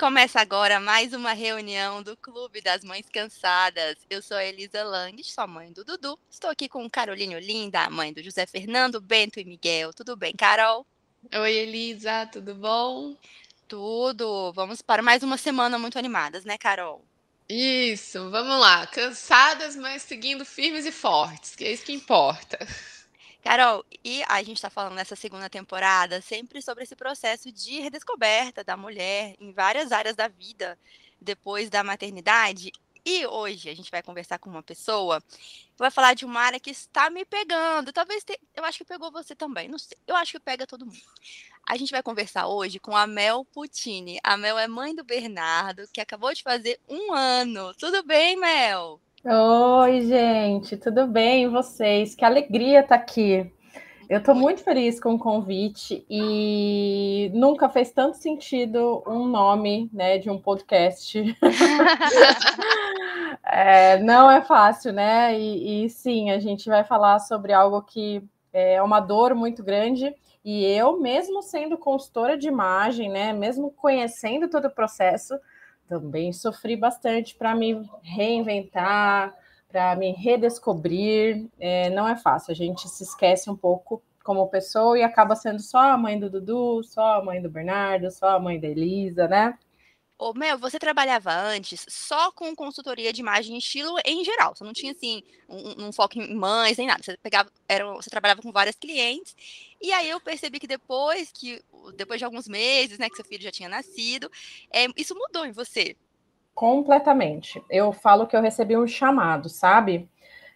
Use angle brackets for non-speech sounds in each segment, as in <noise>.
Começa agora mais uma reunião do Clube das Mães Cansadas. Eu sou a Elisa Lang, sua mãe do Dudu. Estou aqui com Caroline Olinda, a mãe do José Fernando, Bento e Miguel. Tudo bem, Carol? Oi, Elisa, tudo bom? Tudo. Vamos para mais uma semana muito animadas, né, Carol? Isso, vamos lá. Cansadas, mas seguindo firmes e fortes, que é isso que importa. Carol, e a gente está falando nessa segunda temporada sempre sobre esse processo de redescoberta da mulher em várias áreas da vida depois da maternidade. E hoje a gente vai conversar com uma pessoa que vai falar de uma área que está me pegando. Talvez te... eu acho que pegou você também. Não sei. Eu acho que pega todo mundo. A gente vai conversar hoje com a Mel Putini. A Mel é mãe do Bernardo, que acabou de fazer um ano. Tudo bem, Mel? Oi, gente, tudo bem? E vocês? Que alegria estar tá aqui. Eu estou muito feliz com o convite e nunca fez tanto sentido um nome né, de um podcast. <laughs> é, não é fácil, né? E, e, sim, a gente vai falar sobre algo que é uma dor muito grande. E eu, mesmo sendo consultora de imagem, né, mesmo conhecendo todo o processo, também sofri bastante para me reinventar, para me redescobrir. É, não é fácil, a gente se esquece um pouco como pessoa e acaba sendo só a mãe do Dudu, só a mãe do Bernardo, só a mãe da Elisa, né? Ô, Mel, você trabalhava antes só com consultoria de imagem e estilo em geral. Você não tinha, assim, um, um, foco em mães, nem nada. Você, pegava, era, você trabalhava com várias clientes. E aí eu percebi que depois que, depois de alguns meses, né, que seu filho já tinha nascido, é, isso mudou em você. Completamente. Eu falo que eu recebi um chamado, sabe?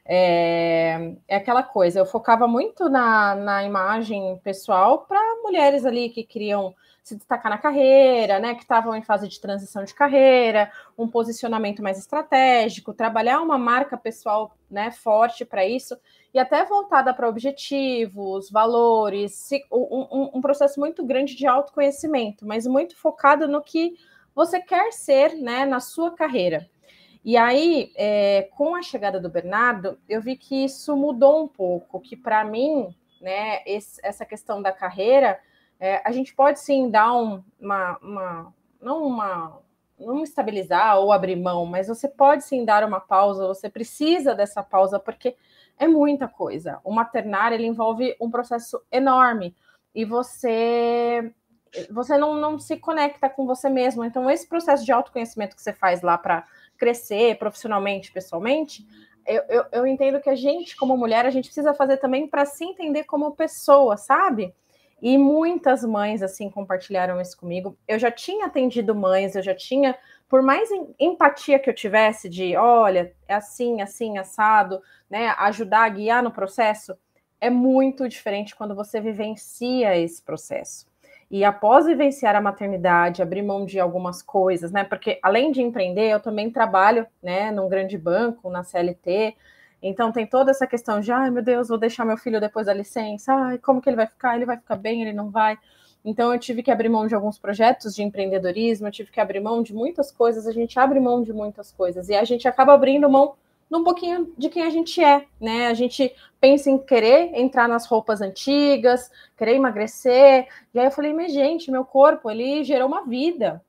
É, é aquela coisa, eu focava muito na, na imagem pessoal para mulheres ali que queriam se destacar na carreira, né, que estavam em fase de transição de carreira, um posicionamento mais estratégico, trabalhar uma marca pessoal, né, forte para isso e até voltada para objetivos, valores, um, um, processo muito grande de autoconhecimento, mas muito focado no que você quer ser, né, na sua carreira. E aí, é, com a chegada do Bernardo, eu vi que isso mudou um pouco, que para mim, né, esse, essa questão da carreira é, a gente pode sim dar um, uma, uma, não uma, não estabilizar ou abrir mão, mas você pode sim dar uma pausa, você precisa dessa pausa, porque é muita coisa. O maternar, ele envolve um processo enorme, e você você não, não se conecta com você mesmo. Então, esse processo de autoconhecimento que você faz lá para crescer profissionalmente, pessoalmente, eu, eu, eu, entendo que a gente, como mulher, a gente precisa fazer também para se entender como pessoa, sabe? E muitas mães assim compartilharam isso comigo. Eu já tinha atendido mães, eu já tinha, por mais empatia que eu tivesse de, olha, é assim, assim, assado, né, ajudar a guiar no processo, é muito diferente quando você vivencia esse processo. E após vivenciar a maternidade, abrir mão de algumas coisas, né? Porque além de empreender, eu também trabalho, né, num grande banco, na CLT, então tem toda essa questão de, ai meu Deus, vou deixar meu filho depois da licença, ai, como que ele vai ficar? Ele vai ficar bem, ele não vai. Então eu tive que abrir mão de alguns projetos de empreendedorismo, eu tive que abrir mão de muitas coisas, a gente abre mão de muitas coisas e a gente acaba abrindo mão num pouquinho de quem a gente é, né? A gente pensa em querer entrar nas roupas antigas, querer emagrecer. E aí eu falei, mas gente, meu corpo, ele gerou uma vida.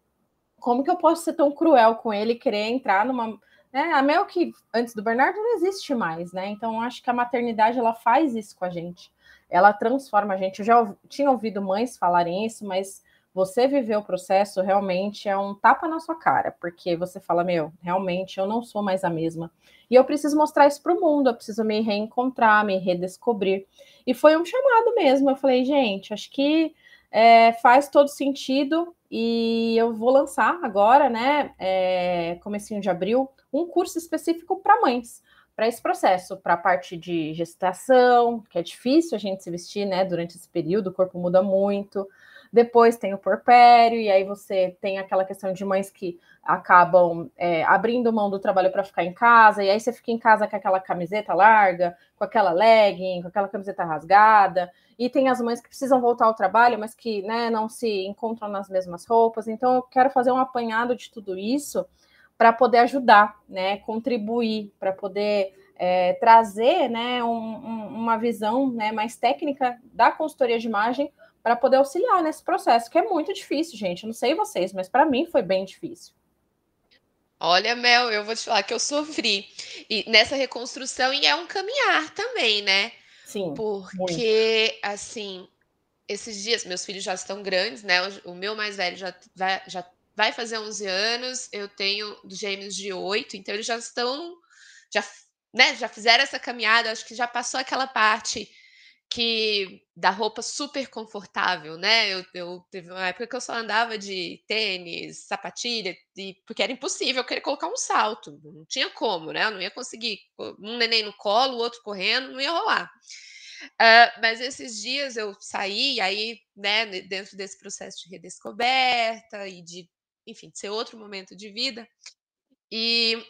Como que eu posso ser tão cruel com ele, querer entrar numa né? A Mel que antes do Bernardo não existe mais, né? Então acho que a maternidade ela faz isso com a gente. Ela transforma a gente. Eu já tinha ouvido mães falarem isso, mas você viver o processo realmente é um tapa na sua cara, porque você fala, meu, realmente eu não sou mais a mesma. E eu preciso mostrar isso para o mundo, eu preciso me reencontrar, me redescobrir. E foi um chamado mesmo. Eu falei, gente, acho que é, faz todo sentido e eu vou lançar agora, né, é, comecinho de abril, um curso específico para mães, para esse processo, para a parte de gestação, que é difícil a gente se vestir, né, durante esse período, o corpo muda muito. Depois tem o porpério, e aí você tem aquela questão de mães que acabam é, abrindo mão do trabalho para ficar em casa, e aí você fica em casa com aquela camiseta larga, com aquela legging, com aquela camiseta rasgada, e tem as mães que precisam voltar ao trabalho, mas que né, não se encontram nas mesmas roupas. Então, eu quero fazer um apanhado de tudo isso para poder ajudar, né, contribuir, para poder é, trazer né, um, um, uma visão né, mais técnica da consultoria de imagem para poder auxiliar nesse processo, que é muito difícil, gente. Eu não sei vocês, mas para mim foi bem difícil. Olha, Mel, eu vou te falar que eu sofri. E nessa reconstrução, e é um caminhar também, né? Sim. Porque, muito. assim, esses dias, meus filhos já estão grandes, né? O, meu mais velho já vai, já vai fazer 11 anos, eu tenho gêmeos de 8, então eles já estão, já, né, já fizeram essa caminhada, acho que já passou aquela parte que da roupa super confortável, né? Eu, eu teve uma época que eu só andava de tênis, sapatilha, e, porque era impossível eu querer colocar um salto, não tinha como, né? Eu não ia conseguir um neném no colo, o outro correndo, não ia rolar. Uh, mas esses dias eu saí, aí, né, dentro desse processo de redescoberta e de, enfim, de ser outro momento de vida, e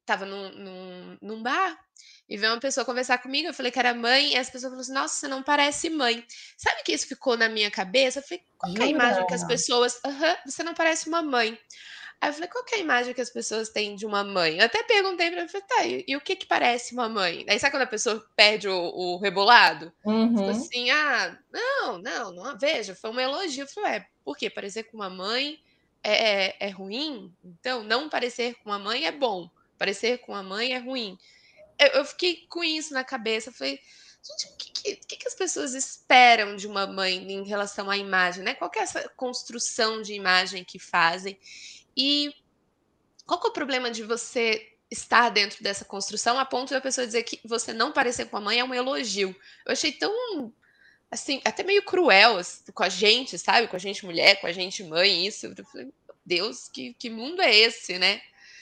estava num, num, num bar e veio uma pessoa conversar comigo, eu falei que era mãe, e as pessoas falaram assim, nossa, você não parece mãe. Sabe que isso ficou na minha cabeça? Eu falei, qual é a imagem que as pessoas... Uhum, você não parece uma mãe. Aí eu falei, qual é a imagem que as pessoas têm de uma mãe? Eu até perguntei pra ele, tá, e, e, o que que parece uma mãe? Aí sabe quando a pessoa perde o, o rebolado? Tipo uhum. Tipo assim, ah, não, não, não, veja, foi um elogio. Eu falei, é, por quê? Parecer com uma mãe é, é, é ruim? Então, não parecer com uma mãe é bom, parecer com uma mãe é ruim eu, eu fiquei com isso na cabeça. Falei, gente, o que, que, que, as pessoas esperam de uma mãe em relação à imagem, né? Qual é essa construção de imagem que fazem? E qual é o problema de você estar dentro dessa construção a ponto da pessoa dizer que você não parecer com a mãe é um elogio? Eu achei tão assim, até meio cruel assim, com a gente, sabe? Com a gente mulher, com a gente mãe, isso. Eu falei, Deus, que, que mundo é esse, né?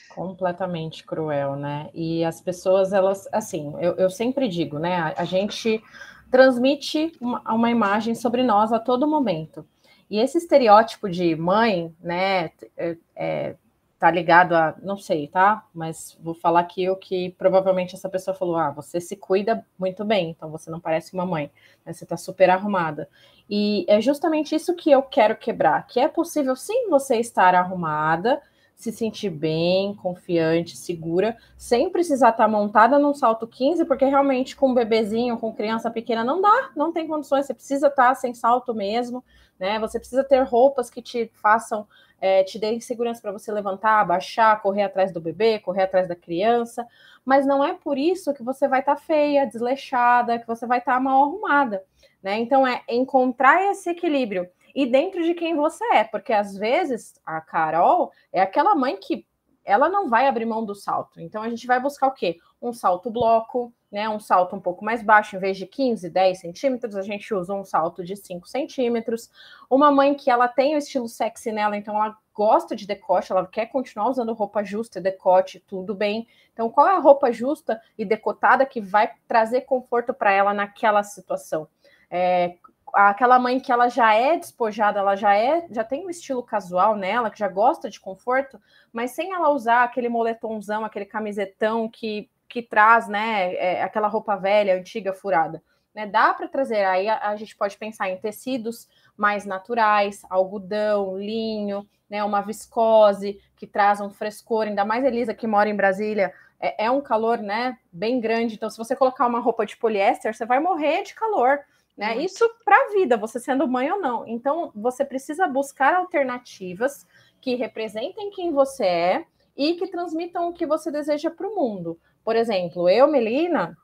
completamente cruel, né? E as pessoas, elas, assim, eu, eu sempre digo, né? A, a gente transmite uma, uma, imagem sobre nós a todo momento. E esse estereótipo de mãe, né, é, é, tá ligado a, não sei, tá? Mas vou falar aqui o que provavelmente essa pessoa falou: ah, você se cuida muito bem, então você não parece uma mãe, né? você tá super arrumada. E é justamente isso que eu quero quebrar: que é possível sim você estar arrumada se sentir bem, confiante, segura, sem precisar estar tá montada num salto 15, porque realmente com um bebezinho, com criança pequena, não dá, não tem condições, você precisa estar tá sem salto mesmo, né? Você precisa ter roupas que te façam, é, te deem segurança para você levantar, abaixar, correr atrás do bebê, correr atrás da criança, mas não é por isso que você vai estar tá feia, desleixada, que você vai estar tá mal arrumada, né? Então é encontrar esse equilíbrio e dentro de quem você é, porque às vezes a Carol é aquela mãe que ela não vai abrir mão do salto. Então a gente vai buscar o quê? Um salto bloco, né? Um salto um pouco mais baixo, em vez de 15, 10 centímetros, a gente usa um salto de 5 centímetros. Uma mãe que ela tem o estilo sexy nela, então ela gosta de decote, ela quer continuar usando roupa justa, decote, tudo bem. Então, qual é a roupa justa e decotada que vai trazer conforto para ela naquela situação? É, aquela mãe que ela já é despojada, ela já é, já tem um estilo casual nela, que já gosta de conforto, mas sem ela usar aquele moletomzão, aquele camisetão que, que traz, né, é, aquela roupa velha, antiga, furada. Né, dá para trazer, aí a, a, gente pode pensar em tecidos mais naturais, algodão, linho, né, uma viscose que traz um frescor, ainda mais Elisa que mora em Brasília, é, é um calor, né, bem grande, então se você colocar uma roupa de poliéster, você vai morrer de calor, né? Isso para a vida, você sendo mãe ou não. Então, você precisa buscar alternativas que representem quem você é e que transmitam o que você deseja para o mundo. Por exemplo, eu, Melina,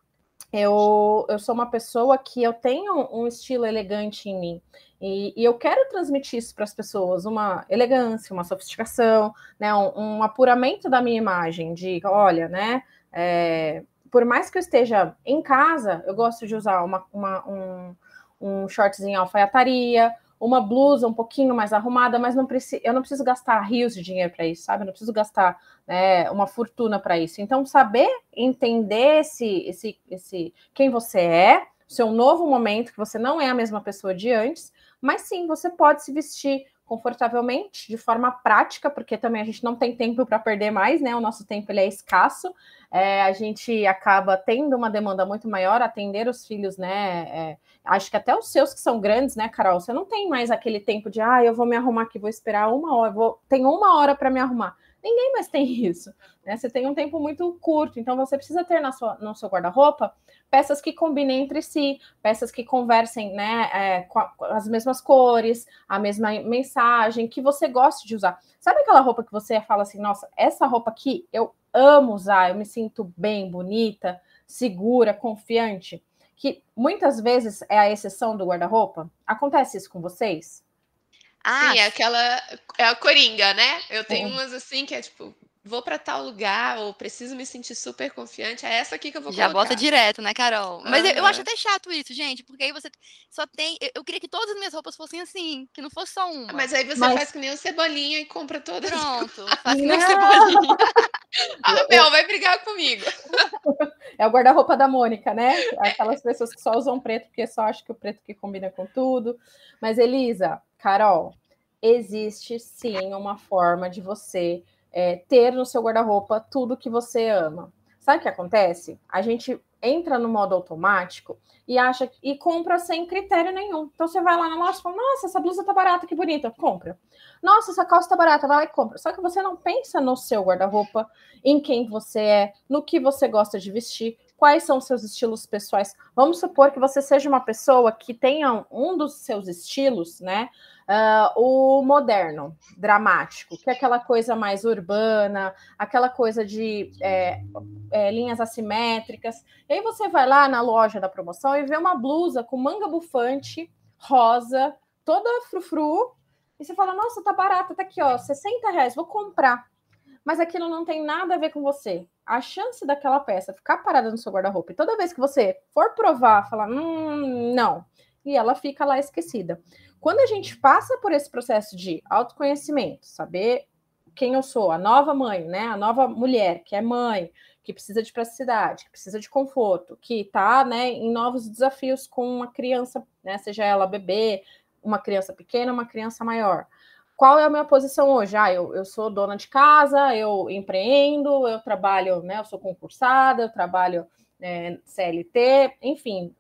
eu, eu sou uma pessoa que eu tenho um estilo elegante em mim. E, e eu quero transmitir isso para as pessoas, uma elegância, uma sofisticação, né, um, um, apuramento da minha imagem, de olha, né? É, por mais que eu esteja em casa, eu gosto de usar uma, uma, um, um shortzinho alfaiataria, uma blusa um pouquinho mais arrumada, mas não preciso, eu não preciso gastar rios de dinheiro para isso, sabe? Eu não preciso gastar né, uma fortuna para isso. Então, saber entender esse, esse, esse quem você é, seu novo momento, que você não é a mesma pessoa de antes, mas sim, você pode se vestir confortavelmente, de forma prática, porque também a gente não tem tempo para perder mais, né? O nosso tempo ele é escasso, é, a gente acaba tendo uma demanda muito maior, atender os filhos, né? É, acho que até os seus que são grandes, né, Carol? Você não tem mais aquele tempo de, ah, eu vou me arrumar aqui, vou esperar uma hora, vou... tenho uma hora para me arrumar. Ninguém mais tem <laughs> isso. Né? Você tem um tempo muito curto, então você precisa ter na sua, no seu guarda-roupa peças que combinem entre si, peças que conversem né, é, com, a, com, as mesmas cores, a mesma mensagem, que você goste de usar. Sabe aquela roupa que você fala assim, nossa, essa roupa aqui eu amo usar, eu me sinto bem, bonita, segura, confiante? Que muitas vezes é a exceção do guarda-roupa. Acontece isso com vocês? Ah, Sim, é aquela. É a coringa, né? Eu tenho é. umas assim que é tipo, vou para tal lugar ou preciso me sentir super confiante, é essa aqui que eu vou Já colocar. bota direto, né, Carol? Mas uhum. eu, eu, acho até chato isso, gente, porque aí você só tem. Eu, eu, queria que todas as minhas roupas fossem assim, que não fosse só uma. Mas aí você Mas... faz que nem o cebolinha e compra todas. Pronto, <laughs> faz que nem o cebolinha. ah, Bel, vai brigar comigo. <laughs> É o guarda-roupa da Mônica, né? Aquelas pessoas que só usam preto porque só acham que o preto que combina com tudo. Mas, Elisa, Carol, existe sim uma forma de você é, ter no seu guarda-roupa tudo que você ama. Sabe o que acontece? A gente entra no modo automático e acha e compra sem critério nenhum. Então você vai lá na loja e fala: Nossa, essa blusa tá barata, que bonita, compra. Nossa, essa calça tá barata, vai lá e compra. Só que você não pensa no seu guarda-roupa, em quem você é, no que você gosta de vestir, quais são seus estilos pessoais. Vamos supor que você seja uma pessoa que tenha um dos seus estilos, né? Uh, o moderno, dramático, que é aquela coisa mais urbana, aquela coisa de é, é, linhas assimétricas. E aí você vai lá na loja da promoção e vê uma blusa com manga bufante, rosa, toda frufru, e você fala, nossa, tá barata, tá aqui, ó, 60 reais, vou comprar. Mas aquilo não tem nada a ver com você. A chance daquela peça ficar parada no seu guarda-roupa e toda vez que você for provar, falar, hum, não, e ela fica lá esquecida. Quando a gente passa por esse processo de autoconhecimento, saber quem eu sou, a nova mãe, né? A nova mulher que é mãe, que precisa de praticidade, que precisa de conforto, que está né, em novos desafios com uma criança, né, seja ela bebê, uma criança pequena, uma criança maior. Qual é a minha posição hoje? Ah, eu, eu sou dona de casa, eu empreendo, eu trabalho, né, eu sou concursada, eu trabalho é, CLT, enfim,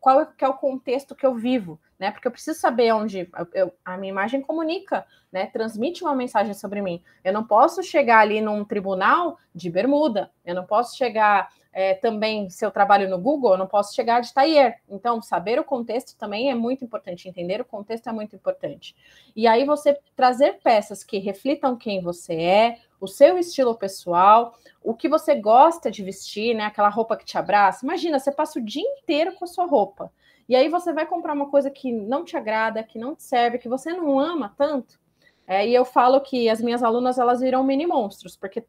qual é, que é o contexto que eu vivo, né? Porque eu preciso saber onde eu, a minha imagem comunica, né? Transmite uma mensagem sobre mim. Eu não posso chegar ali num tribunal de bermuda, eu não posso chegar é, também, se eu trabalho no Google, eu não posso chegar de tailleur. Então, saber o contexto também é muito importante, entender o contexto é muito importante. E aí você trazer peças que reflitam quem você é, o seu estilo pessoal, o que você gosta de vestir, né? Aquela roupa que te abraça. Imagina, você passa o dia inteiro com a sua roupa. E aí você vai comprar uma coisa que não te agrada, que não te serve, que você não ama tanto. É, e eu falo que as minhas alunas elas viram mini monstros, porque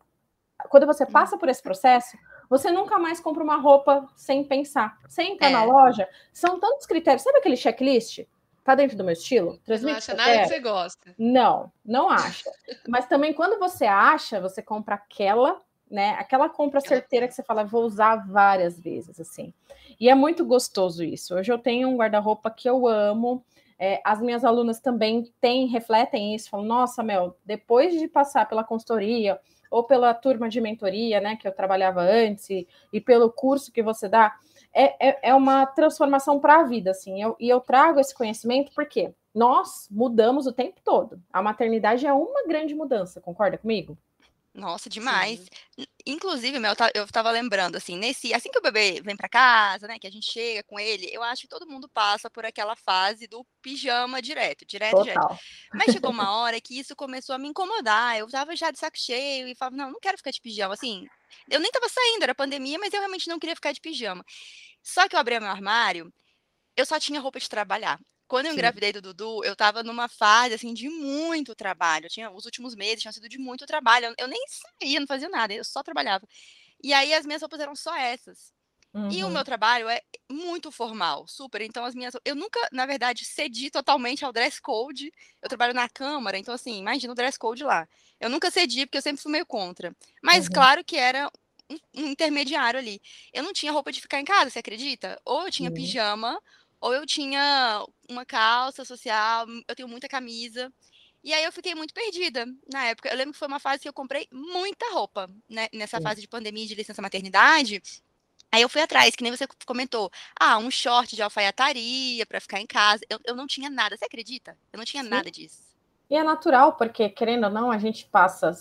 quando você passa por esse processo, você nunca mais compra uma roupa sem pensar. Você entra é. na loja, são tantos critérios. Sabe aquele checklist? Tá dentro do meu estilo? Transmite não acha nada que você gosta. Não, não acha. <laughs> Mas também quando você acha, você compra aquela, né? Aquela compra certeira que você fala, vou usar várias vezes, assim. E é muito gostoso isso. Hoje eu tenho um guarda-roupa que eu amo. É, as minhas alunas também têm, refletem isso, falam, nossa, Mel, depois de passar pela consultoria ou pela turma de mentoria, né, que eu trabalhava antes, e, e pelo curso que você dá, é, é, é uma transformação para a vida, assim. Eu, e eu trago esse conhecimento porque nós mudamos o tempo todo. A maternidade é uma grande mudança, concorda comigo? Nossa, demais. Sim. Inclusive, Mel, eu tava lembrando, assim, nesse, assim que o bebê vem para casa, né, que a gente chega com ele, eu acho que todo mundo passa por aquela fase do pijama direto, direto, Total. direto. Mas chegou <laughs> uma hora que isso começou a me incomodar, eu tava já de saco cheio e falava, não, não quero ficar de pijama, assim, eu nem tava saindo, era pandemia, mas eu realmente não queria ficar de pijama. Só que eu abri meu armário, eu só tinha roupa de trabalhar. Quando eu Sim. engravidei do Dudu, eu estava numa fase, assim, de muito trabalho. Eu tinha, os últimos meses tinham sido de muito trabalho. Eu, eu nem saía, não fazia nada, eu só trabalhava. E aí as minhas roupas eram só essas. Uhum. E o meu uhum. trabalho é muito formal, super. Então, as minhas. Eu nunca, na verdade, cedi totalmente ao dress code. Eu trabalho na Câmara, então, assim, imagina o dress code lá. Eu nunca cedi, porque eu sempre fui meio contra. Mas, uhum. claro que era um, um, intermediário ali. Eu não tinha roupa de ficar em casa, você acredita? Ou eu tinha uhum. pijama, ou eu tinha uma calça social, eu tenho muita camisa. E aí eu fiquei muito perdida na época. Eu lembro que foi uma fase que eu comprei muita roupa, né? Nessa fase de pandemia de licença maternidade. Aí eu fui atrás, que nem você comentou. Ah, um short de alfaiataria para ficar em casa. Eu, eu não tinha nada. Você acredita? Eu não tinha Sim. nada disso. E é natural, porque, querendo ou não, a gente passa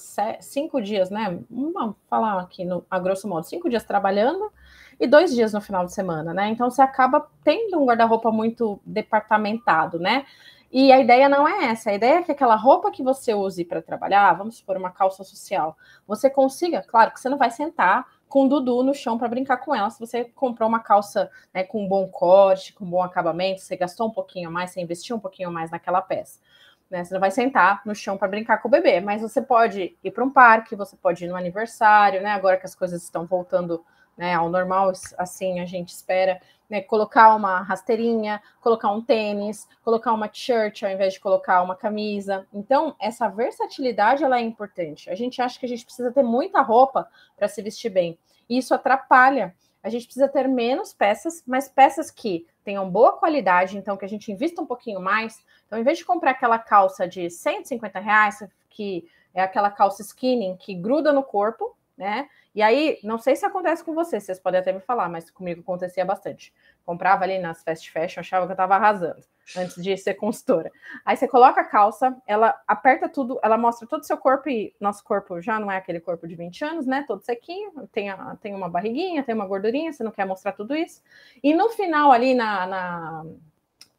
cinco dias, né? Vamos falar aqui, no, a grosso modo, cinco dias trabalhando e dois dias no final de semana, né? Então você acaba tendo um guarda-roupa muito departamentado, né? E a ideia não é essa, a ideia é que aquela roupa que você use para trabalhar, vamos supor uma calça social, você consiga, claro que você não vai sentar com o Dudu no chão para brincar com ela. Se você comprou uma calça né, com um bom corte, com um bom acabamento, você gastou um pouquinho mais, você investiu um pouquinho mais naquela peça. Né? Você não vai sentar no chão para brincar com o bebê, mas você pode ir para um parque, você pode ir no aniversário, né? Agora que as coisas estão voltando né, ao normal, assim a gente espera, né, colocar uma rasteirinha, colocar um tênis, colocar uma t-shirt ao invés de colocar uma camisa. Então, essa versatilidade ela é importante. A gente acha que a gente precisa ter muita roupa para se vestir bem. E isso atrapalha. A gente precisa ter menos peças, mas peças que tenham boa qualidade, então que a gente invista um pouquinho mais. Então, em vez de comprar aquela calça de 150 reais, que é aquela calça skinny que gruda no corpo, né? E aí, não sei se acontece com vocês, vocês podem até me falar, mas comigo acontecia bastante. Comprava ali nas fast fashion, achava que eu tava arrasando antes de ser consultora. Aí você coloca a calça, ela aperta tudo, ela mostra todo o seu corpo e nosso corpo já não é aquele corpo de 20 anos, né? Todo sequinho, tem, a, tem uma barriguinha, tem uma gordurinha, você não quer mostrar tudo isso. E no final ali na, na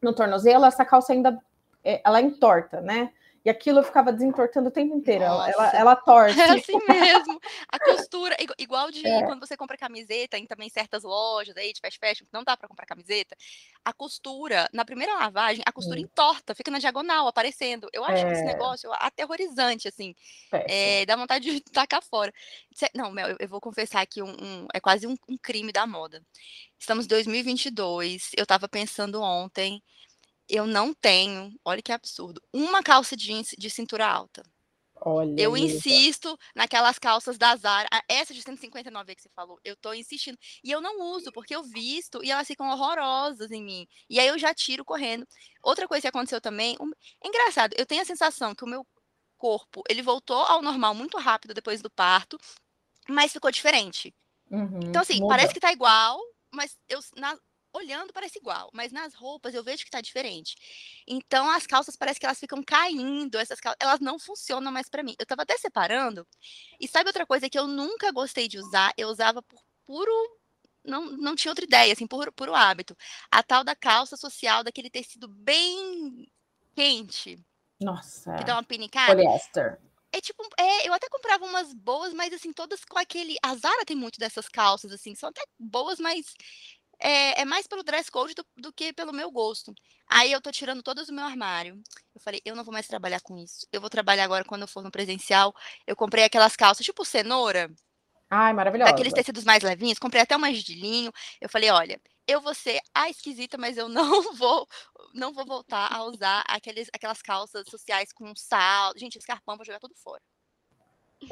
no tornozelo, essa calça ainda é, ela entorta, né? E aquilo eu ficava desentortando o tempo inteiro. Ela, ela, ela, torce. É assim mesmo. A costura, igual de <laughs> é. quando você compra camiseta em também certas lojas aí de fast fashion, não dá para comprar camiseta. A costura, na primeira lavagem, a costura hum. entorta, fica na diagonal, aparecendo. Eu acho é. esse negócio aterrorizante, assim. É, dá vontade de <laughs> tacar fora. Não, Mel, eu vou confessar aqui um, um é quase um, um crime da moda. Estamos em 2022, eu estava pensando ontem eu não tenho, olha que absurdo, uma calça jeans de cintura alta. Olha eu insisto naquelas calças da Zara, essa de 159 que você falou, eu tô insistindo. E eu não uso, porque eu visto e elas ficam horrorosas em mim. E aí eu já tiro correndo. Outra coisa que aconteceu também, um... é engraçado, eu tenho a sensação que o meu corpo, ele voltou ao normal muito rápido depois do parto, mas ficou diferente. Uhum, então, assim, muda. parece que tá igual, mas eu, na, olhando parece igual, mas nas roupas eu vejo que tá diferente. Então as calças parece que elas ficam caindo, essas calças, elas não funcionam mais para mim. Eu tava até separando. E sabe outra coisa que eu nunca gostei de usar? Eu usava por puro não, não tinha outra ideia, assim, por puro hábito. A tal da calça social, daquele tecido bem quente. Nossa. Que dá uma pinicada. Poliéster. É tipo, é, eu até comprava umas boas, mas assim, todas com aquele. A Zara tem muito dessas calças, assim, são até boas, mas é, é mais pelo dress code do, do, que pelo meu gosto. Aí eu tô tirando todas do meu armário. Eu falei, eu não vou mais trabalhar com isso. Eu vou trabalhar agora quando eu for no presencial. Eu comprei aquelas calças tipo cenoura. Ai, maravilhosa. Aqueles tecidos mais levinhos. Comprei até umas de linho. Eu falei, olha, eu vou ser a esquisita, mas eu não <laughs> vou não vou voltar a usar aqueles, aquelas calças sociais com sal. Gente, escarpão, vou jogar tudo fora.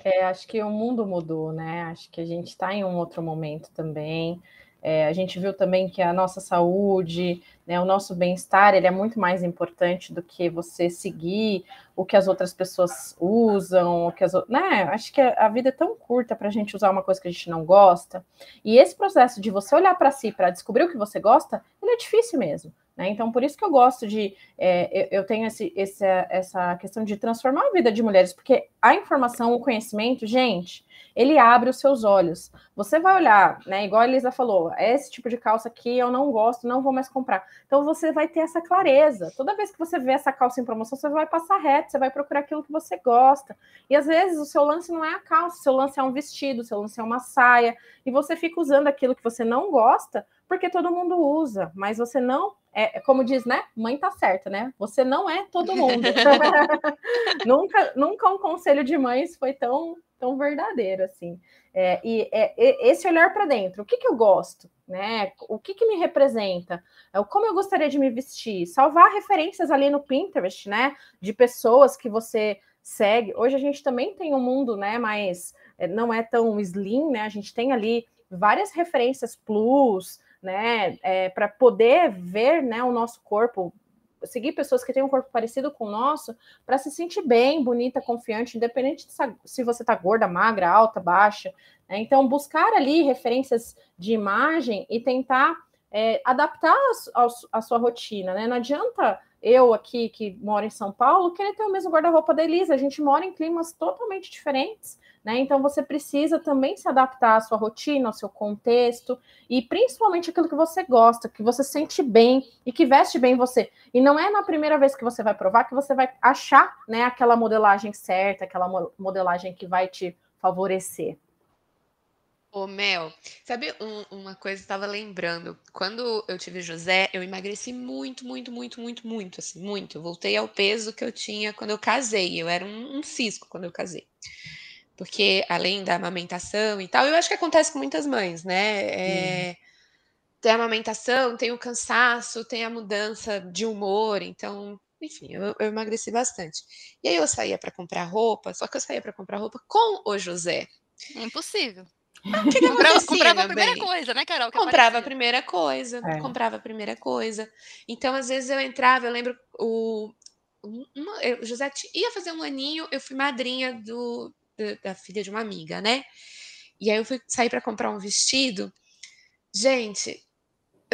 É, acho que o mundo mudou, né? Acho que a gente está em um outro momento também. É, a gente viu também que a nossa saúde, né, o nosso bem-estar, ele é muito mais importante do que você seguir o que as outras pessoas usam, o que as né? Acho que a vida é tão curta para a gente usar uma coisa que a gente não gosta. E esse processo de você olhar para si para descobrir o que você gosta, ele é difícil mesmo. Né? Então, por isso que eu gosto de. É, eu tenho esse, esse, essa questão de transformar a vida de mulheres, porque a informação, o conhecimento, gente, ele abre os seus olhos. Você vai olhar, né? Igual a Elisa falou, esse tipo de calça aqui eu não gosto, não vou mais comprar. Então você vai ter essa clareza. Toda vez que você vê essa calça em promoção, você vai passar reto, você vai procurar aquilo que você gosta. E às vezes o seu lance não é a calça, o seu lance é um vestido, o seu lance é uma saia, e você fica usando aquilo que você não gosta, porque todo mundo usa, mas você não é, é como diz, né? Mãe tá certa, né? Você não é todo mundo. <laughs> nunca, nunca um conselho de mães foi tão tão verdadeiro assim. É, e é, esse olhar para dentro, o que, que eu gosto, né? O que, que me representa? É, como eu gostaria de me vestir? Salvar referências ali no Pinterest, né? De pessoas que você segue. Hoje a gente também tem um mundo, né? Mas é, não é tão slim, né? A gente tem ali várias referências plus, né? É, para poder ver, né? O nosso corpo seguir pessoas que têm um corpo parecido com o nosso para se sentir bem, bonita, confiante, independente de se você está gorda, magra, alta, baixa. Né? Então, buscar ali referências de imagem e tentar é, adaptar a, sua rotina. Né? Não adianta eu aqui que moro em São Paulo querer ter o mesmo guarda-roupa da Elisa. A gente mora em climas totalmente diferentes. Né? Então você precisa também se adaptar à sua rotina, ao seu contexto e principalmente aquilo que você gosta, que você sente bem e que veste bem você. E não é na primeira vez que você vai provar que você vai achar, né, aquela modelagem certa, aquela modelagem que vai te favorecer. Ô, Mel, sabe um- uma coisa que eu estava lembrando? Quando eu tive José, eu emagreci muito, muito, muito, muito, muito, assim, muito. Eu voltei ao peso que eu tinha quando eu casei. Eu era um, um cisco quando eu casei. Porque além da amamentação e tal, eu acho que acontece com muitas mães, né? É, tem a amamentação, tem o cansaço, tem a mudança de humor. Então, enfim, eu, eu emagreci bastante. E aí eu saía para comprar roupa, só que eu saía para comprar roupa com o José. É impossível. O que, que <laughs> Comprava, comprava a primeira bem? coisa, né, Carol? que Comprava a aparecia. primeira coisa, É. comprava a primeira coisa. Então, às vezes eu entrava, eu lembro o um- uma, eu, o José ia fazer um aninho, eu fui madrinha do, da, da filha de uma amiga, né? E aí eu fui sair para comprar um vestido. Gente,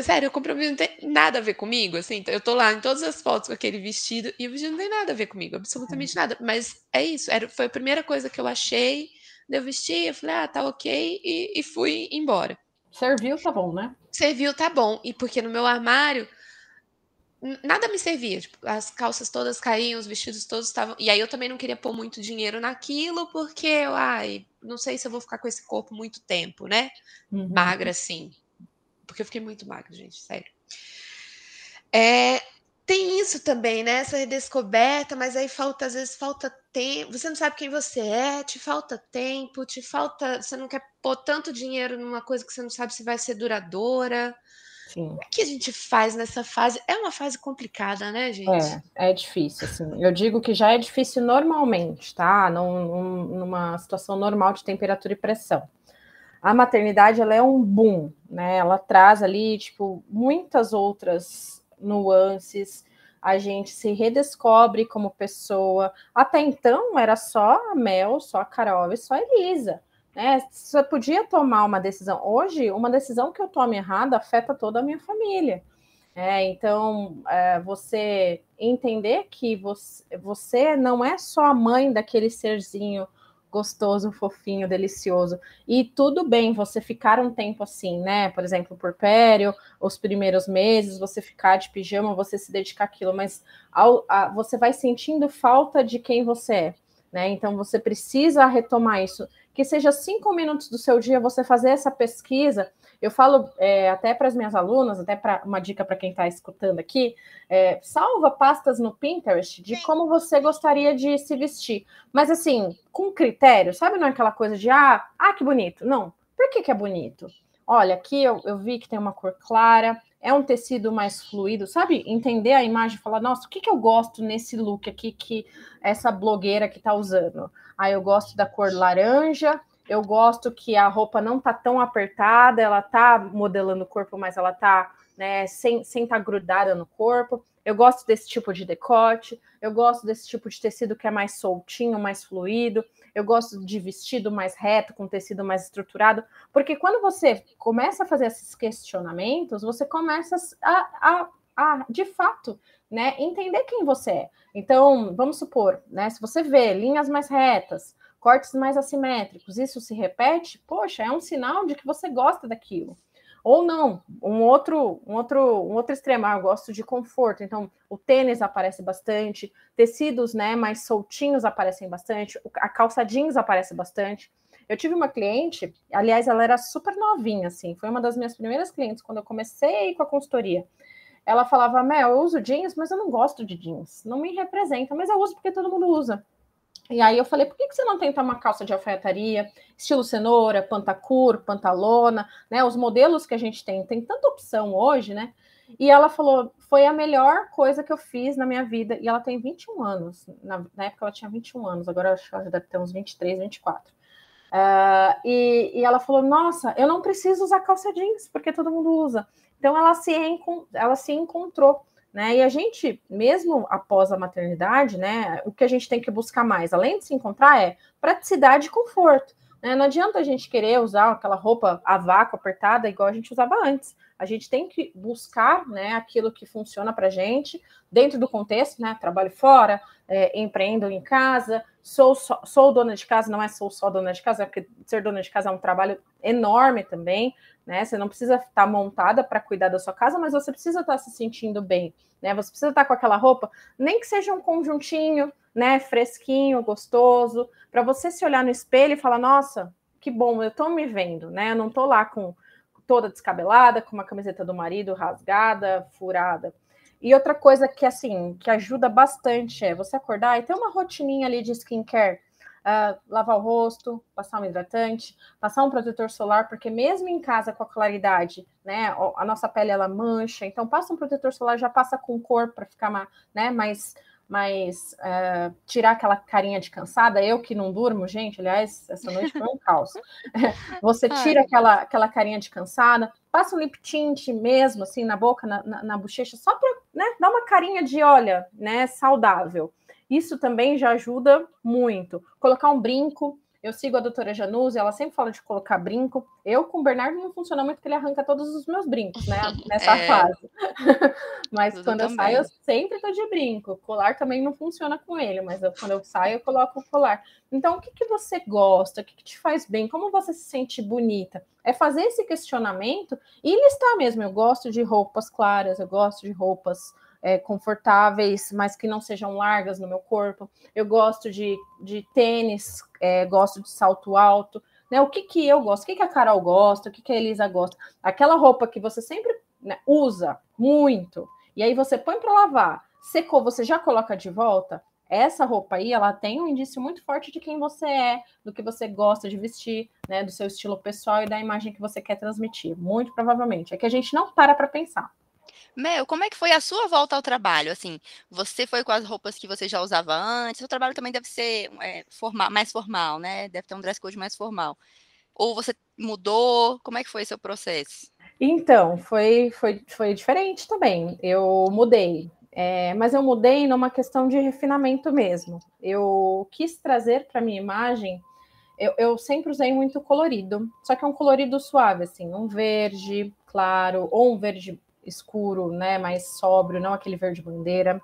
sério, eu comprei um vestido, não tem nada a ver comigo, assim. Eu tô lá em todas as fotos com aquele vestido e o vestido não tem nada a ver comigo, absolutamente nada. Mas é isso, era, foi a primeira coisa que eu achei. Eu vesti, eu falei, ah, tá ok, e, e fui embora. Serviu, tá bom, né? Serviu, tá bom. E porque no meu armário nada me servia. Tipo, as calças todas caíam, os vestidos todos estavam. E aí eu também não queria pôr muito dinheiro naquilo, porque eu, ai, não sei se eu vou ficar com esse corpo muito tempo, né? Uhum. Magra, assim. Porque eu fiquei muito magra, gente, sério. É, tem isso também, né? Essa redescoberta, mas aí falta, às vezes falta tempo. Você não sabe quem você é, te falta tempo, te falta. Você não quer pôr tanto dinheiro numa coisa que você não sabe se vai ser duradoura. Sim. O que a gente faz nessa fase? É uma fase complicada, né, gente? É, é difícil, assim. Eu digo que já é difícil normalmente, tá? Num- num- numa situação normal de temperatura e pressão. A maternidade, ela é um boom, né? Ela traz ali, tipo, muitas outras nuances. A gente se redescobre como pessoa. Até então, era só a Mel, só a Carol e só a Elisa. Né? Você podia tomar uma decisão. Hoje, uma decisão que eu tome errada afeta toda a minha família. É, então, é, você entender que você, você não é só a mãe daquele serzinho gostoso, fofinho, delicioso. E tudo bem você ficar um tempo assim, né? Por exemplo, por pério, os primeiros meses, você ficar de pijama, você se dedicar àquilo, mas ao, a, você vai sentindo falta de quem você é, né? Então você precisa retomar isso. Que seja cinco minutos do seu dia você fazer essa pesquisa. Eu falo é, até para as minhas alunas, até para uma dica para quem está escutando aqui, é, salva pastas no Pinterest de como você gostaria de se vestir. Mas assim, com critério, sabe? Não é aquela coisa de ah, ah, que bonito. Não. Por que, que é bonito? Olha, aqui eu, eu vi que tem uma cor clara, é um tecido mais fluido, sabe? Entender a imagem falar, nossa, o que, que eu gosto nesse look aqui que essa blogueira que tá usando? Ah, eu gosto da cor laranja, eu gosto que a roupa não tá tão apertada, ela tá modelando o corpo, mas ela tá né, sem sem tá grudada no corpo. Eu gosto desse tipo de decote, eu gosto desse tipo de tecido que é mais soltinho, mais fluido, eu gosto de vestido mais reto, com tecido mais estruturado, porque quando você começa a fazer esses questionamentos, você começa a, a, a de fato, né, entender quem você é. Então, vamos supor, né, se você vê linhas mais retas, cortes mais assimétricos, isso se repete, poxa, é um sinal de que você gosta daquilo. Ou não, um outro, um outro, um outro extremo, ah, eu gosto de conforto, então o tênis aparece bastante, tecidos né, mais soltinhos aparecem bastante, a calça jeans aparece bastante. Eu tive uma cliente, aliás, ela era super novinha, assim, foi uma das minhas primeiras clientes quando eu comecei com a consultoria. Ela falava, Mel, eu uso jeans, mas eu não gosto de jeans, não me representa, mas eu uso porque todo mundo usa. E aí eu falei, por que, que você não tenta uma calça de alfaiataria, estilo cenoura, pantacur, pantalona, né? Os modelos que a gente tem, tem tanta opção hoje, né? E ela falou, foi a melhor coisa que eu fiz na minha vida. E ela tem 21 anos. Na, na época ela tinha 21 anos, agora acho que ela já deve ter uns 23, 24. Uh, e, e ela falou, nossa, eu não preciso usar calça jeans, porque todo mundo usa. Então ela se, ela se encontrou. Né? E a gente, mesmo após a maternidade, né, o que a gente tem que buscar mais, além de se encontrar, é praticidade e conforto. Né? Não adianta a gente querer usar aquela roupa a vácuo apertada igual a gente usava antes. A gente tem que buscar né, aquilo que funciona para a gente, dentro do contexto, né? Trabalho fora, é, empreendo em casa, sou, sou dona de casa, não é sou só dona de casa, porque ser dona de casa é um trabalho enorme também, né? Você não precisa estar montada para cuidar da sua casa, mas você precisa estar se sentindo bem, né? Você precisa estar com aquela roupa, nem que seja um conjuntinho, né? Fresquinho, gostoso, para você se olhar no espelho e falar, nossa, que bom, eu estou me vendo, né? Eu não estou lá com toda descabelada, com uma camiseta do marido rasgada, furada. E outra coisa que assim que ajuda bastante é você acordar e ter uma rotininha ali de skincare. Uh, lavar o rosto, passar um hidratante, passar um protetor solar, porque mesmo em casa com a claridade, né, a nossa pele ela mancha, então passa um protetor solar, já passa com cor para ficar né, mais mas uh, tirar aquela carinha de cansada, eu que não durmo, gente, aliás, essa noite foi um <laughs> caos. <laughs> Você tira aquela, aquela carinha de cansada, passa um lip tint mesmo, assim, na boca, na, na, na bochecha, só para né, dar uma carinha de, olha, né, saudável. Isso também já ajuda muito. Colocar um brinco, eu sigo a doutora Januse, ela sempre fala de colocar brinco. Eu com o Bernardo não funciona muito porque ele arranca todos os meus brincos, né? <laughs> Nessa é, fase. <laughs> mas quando eu saio, eu sempre tô de brinco. Colar também não funciona com ele, mas eu, quando eu saio, eu coloco o colar. Então, o que, que você gosta? O que, que te faz bem? Como você se sente bonita? É fazer esse questionamento e listar mesmo. Eu gosto de roupas claras, eu gosto de roupas é, confortáveis, mas que não sejam largas no meu corpo. Eu gosto de, de tênis, é, gosto de salto alto. Né? O que, que eu gosto? O que, que a Carol gosta? O que, que a Elisa gosta? Aquela roupa que você sempre né, usa muito, e aí você põe para lavar, secou, você já coloca de volta. Essa roupa aí, ela tem um indício muito forte de quem você é, do que você gosta de vestir, né, do seu estilo pessoal e da imagem que você quer transmitir. Muito provavelmente. É que a gente não para para pensar. Mel, como é que foi a sua volta ao trabalho? Assim, você foi com as roupas que você já usava antes? O trabalho também deve ser é, formal, mais formal, né? Deve ter um dress code mais formal. Ou você mudou? Como é que foi seu processo? Então, foi, foi, foi diferente também. Eu mudei. É, mas eu mudei numa questão de refinamento mesmo. Eu quis trazer para minha imagem eu, eu, sempre usei muito colorido, só que é um colorido suave, assim, um verde claro, ou um verde escuro, né, mais sóbrio, não aquele verde bandeira,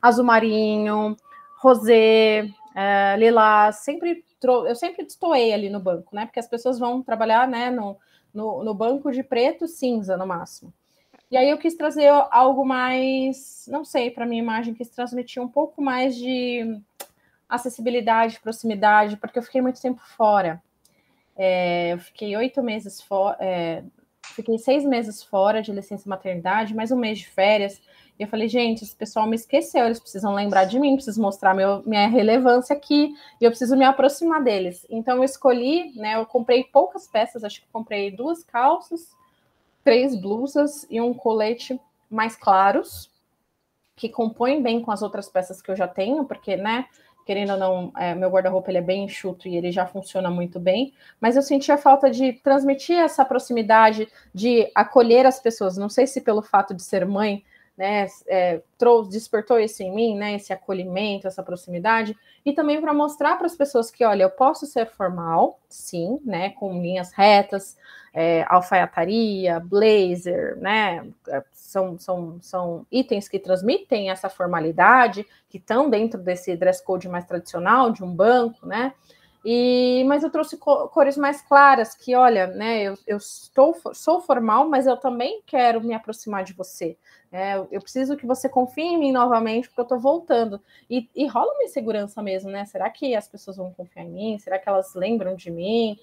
azul marinho, rosé, é, lilás, sempre eu sempre destoei ali no banco, né, porque as pessoas vão trabalhar, né, no, no, no banco de preto cinza no máximo. E aí eu quis trazer algo mais, não sei, para minha imagem, quis transmitir um pouco mais de acessibilidade, proximidade, porque eu fiquei muito tempo fora. É, eu fiquei oito meses fora, é, fiquei seis meses fora de licença maternidade, mais um mês de férias. E eu falei, gente, esse pessoal me esqueceu, eles precisam lembrar de mim, precisam mostrar meu, minha relevância aqui, e eu preciso me aproximar deles. Então eu escolhi, né? Eu comprei poucas peças, acho que comprei duas calças, três blusas e um colete mais claros, que compõem bem com as outras peças que eu já tenho, porque, né? Querendo ou não, é, meu guarda-roupa ele é bem enxuto e ele já funciona muito bem, mas eu senti a falta de transmitir essa proximidade, de acolher as pessoas. Não sei se pelo fato de ser mãe, né, é, trouxe, despertou isso em mim, né, esse acolhimento, essa proximidade, e também para mostrar para as pessoas que, olha, eu posso ser formal, sim, né, com linhas retas, é, alfaiataria, blazer, né, é, são, são, são itens que transmitem essa formalidade, que estão dentro desse dress code mais tradicional de um banco, né, e, mas eu trouxe cores mais claras, que olha, né, eu, eu estou, sou formal, mas eu também quero me aproximar de você. É, eu preciso que você confie em mim novamente, porque eu estou voltando. E, e rola uma insegurança mesmo, né? Será que as pessoas vão confiar em mim? Será que elas lembram de mim?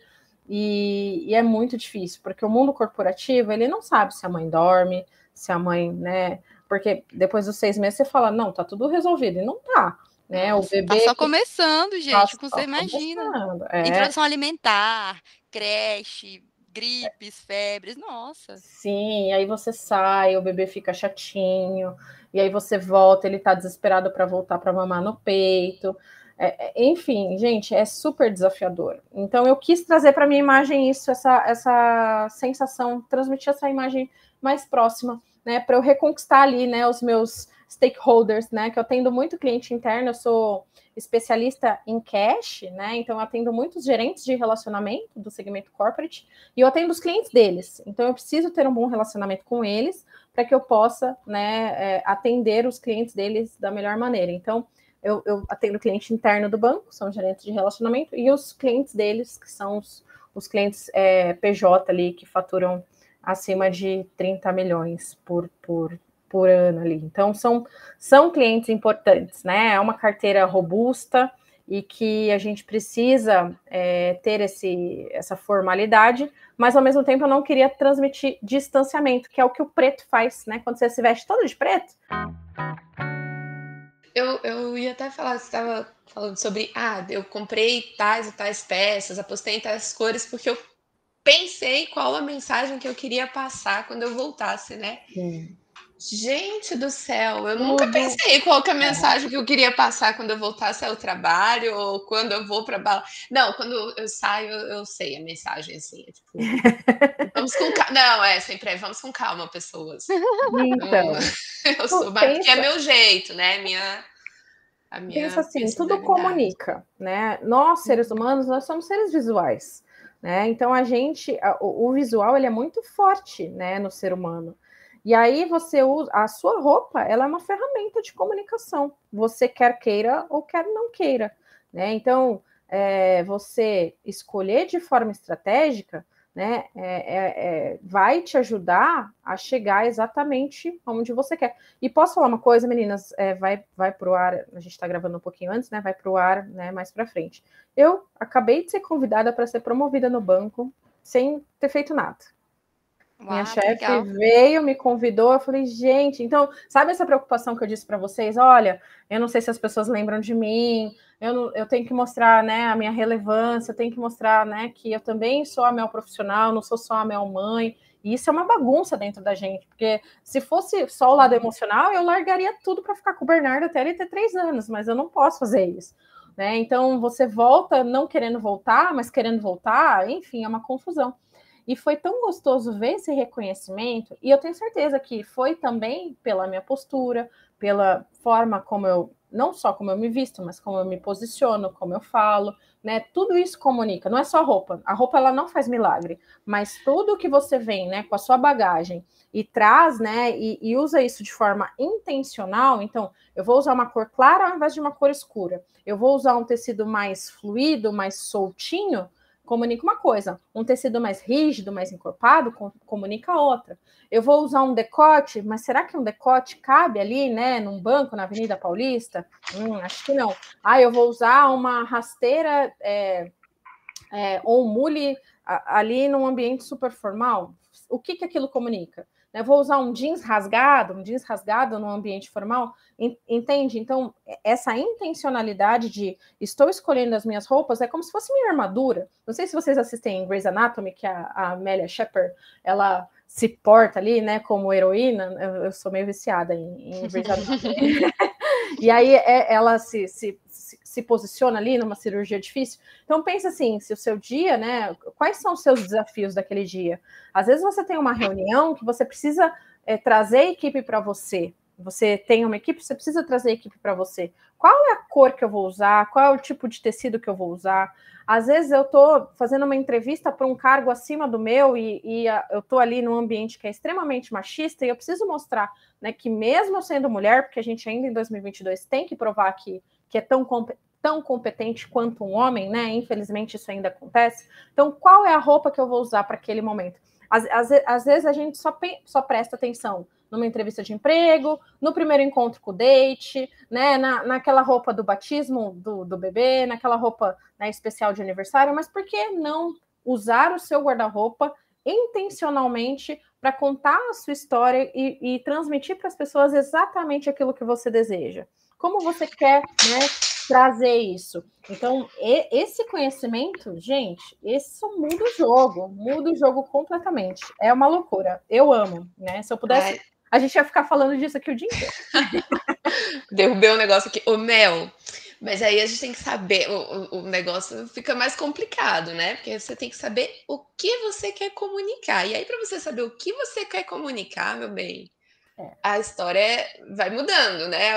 E, e, é muito difícil, porque o mundo corporativo, ele não sabe se a mãe dorme, se a mãe, né? Porque depois dos seis meses você fala, não, tá tudo resolvido, e não tá. Né? O bebê. Tá só começando, gente, tá você imagina. É. Introdução alimentar, creche, gripes, febres, nossa. Sim, aí você sai, o bebê fica chatinho, e aí você volta, ele tá desesperado para voltar para mamar no peito. É, é, enfim, gente, é super desafiador. Então eu quis trazer para minha imagem isso, essa, essa sensação, transmitir essa imagem mais próxima, né, para eu reconquistar ali, né, os meus stakeholders, né? Que eu atendo muito cliente interno, eu sou especialista em cash, né? Então eu atendo muitos gerentes de relacionamento do segmento corporate e eu atendo os clientes deles. Então eu preciso ter um bom relacionamento com eles para que eu possa, né, é, atender os clientes deles da melhor maneira. Então eu, eu atendo o cliente interno do banco, são gerentes de relacionamento, e os clientes deles, que são os, os clientes é, PJ ali que faturam acima de 30 milhões por, por, por ano ali. Então, são, são clientes importantes, né? É uma carteira robusta e que a gente precisa é, ter esse, essa formalidade, mas ao mesmo tempo eu não queria transmitir distanciamento, que é o que o preto faz, né? Quando você se veste todo de preto. Eu, eu ia até falar, você estava falando sobre, ah, eu comprei tais e tais peças, apostei em tais cores, porque eu pensei qual a mensagem que eu queria passar quando eu voltasse, né? Sim. Gente do céu, eu nunca pensei qual que é a mensagem que eu queria passar quando eu voltasse ao trabalho ou quando eu vou para bala. Não, quando eu saio, eu sei a mensagem assim, é tipo, <laughs> vamos com calma. Não, é sempre é, vamos com calma, pessoas. Então, eu <laughs> sou, pensa... é meu jeito, né? Minha a minha pensa assim, tudo comunica, né? Nós seres humanos, nós somos seres visuais. Né? Então a gente, o, o visual ele é muito forte, né, no ser humano. E aí você usa a sua roupa, ela é uma ferramenta de comunicação. Você quer queira ou quer não queira, né? Então é, você escolher de forma estratégica né, é, é, é, vai te ajudar a chegar exatamente onde você quer. E posso falar uma coisa, meninas? É, vai vai para o ar, a gente está gravando um pouquinho antes, né? Vai para o ar né, mais para frente. Eu acabei de ser convidada para ser promovida no banco sem ter feito nada. Uau, Minha chefe veio, me convidou, eu falei, gente, então, sabe essa preocupação que eu disse para vocês? Olha, eu não sei se as pessoas lembram de mim, eu, não, eu tenho que mostrar né, a minha relevância, eu tenho que mostrar né, que eu também sou a Mel profissional, não sou só a Mel mãe. E isso é uma bagunça dentro da gente, porque se fosse só o lado emocional, eu largaria tudo para ficar com o Bernardo até ele ter três anos, mas eu não posso fazer isso. Né? Então você volta não querendo voltar, mas querendo voltar, enfim, é uma confusão. E foi tão gostoso ver esse reconhecimento, e eu tenho certeza que foi também pela minha postura, pela forma como eu não só como eu me visto, mas como eu me posiciono, como eu falo, né? Tudo isso comunica, não é só roupa. A roupa ela não faz milagre, mas tudo que você vem, né, com a sua bagagem e traz, né, e, e usa isso de forma intencional. Então, eu vou usar uma cor clara ao invés de uma cor escura. Eu vou usar um tecido mais fluido, mais soltinho, comunica uma coisa. Um tecido mais rígido, mais encorpado, comunica outra. Eu vou usar um decote, mas será que um decote cabe ali, né, num banco na Avenida Paulista? Hum, acho que não. Ah, eu vou usar uma rasteira é, é, ou um mule ali num ambiente super formal. O que, que aquilo comunica? Eu vou usar um jeans rasgado, um jeans rasgado no ambiente formal, entende? Então, essa intencionalidade de estou escolhendo as minhas roupas é como se fosse minha armadura. Não sei se vocês assistem Grey's Anatomy, que a, a Amélia Shepard, ela se porta ali, né, como heroína. Eu, eu sou meio viciada em, em Grey's Anatomy. <laughs> e aí é, ela se, se, se posiciona ali numa cirurgia difícil. Então pensa assim, se o seu dia, né? Quais são os seus desafios daquele dia? Às vezes você tem uma reunião que você precisa é, trazer a equipe para você. Você tem uma equipe, você precisa trazer equipe para você. Qual é a cor que eu vou usar? Qual é o tipo de tecido que eu vou usar? Às vezes eu estou fazendo uma entrevista para um cargo acima do meu e, e a, eu estou ali num ambiente que é extremamente machista e eu preciso mostrar né, que mesmo sendo mulher, porque a gente ainda em 2022 tem que provar que, que é tão, tão competente quanto um homem, né? Infelizmente isso ainda acontece. Então, qual é a roupa que eu vou usar para aquele momento? Às, às, às, vezes a gente só, só presta atenção numa entrevista de emprego, no primeiro encontro com o date, né? Na, naquela roupa do batismo do, do bebê, naquela roupa né, especial de aniversário, mas por que não usar o seu guarda-roupa intencionalmente para contar a sua história e, e transmitir para as pessoas exatamente aquilo que você deseja? Como você quer né, trazer isso. Então, e, esse conhecimento, gente, isso muda o jogo, muda o jogo completamente. É uma loucura. Eu amo, né? Se eu pudesse, a gente ia ficar falando disso aqui o dia inteiro. <laughs> Derrubei um negócio aqui. O Mel, mas aí a gente tem que saber, o, o, negócio fica mais complicado, né? Porque você tem que saber o que você quer comunicar. E aí, para você saber o que você quer comunicar, meu bem, é. a história vai mudando, né?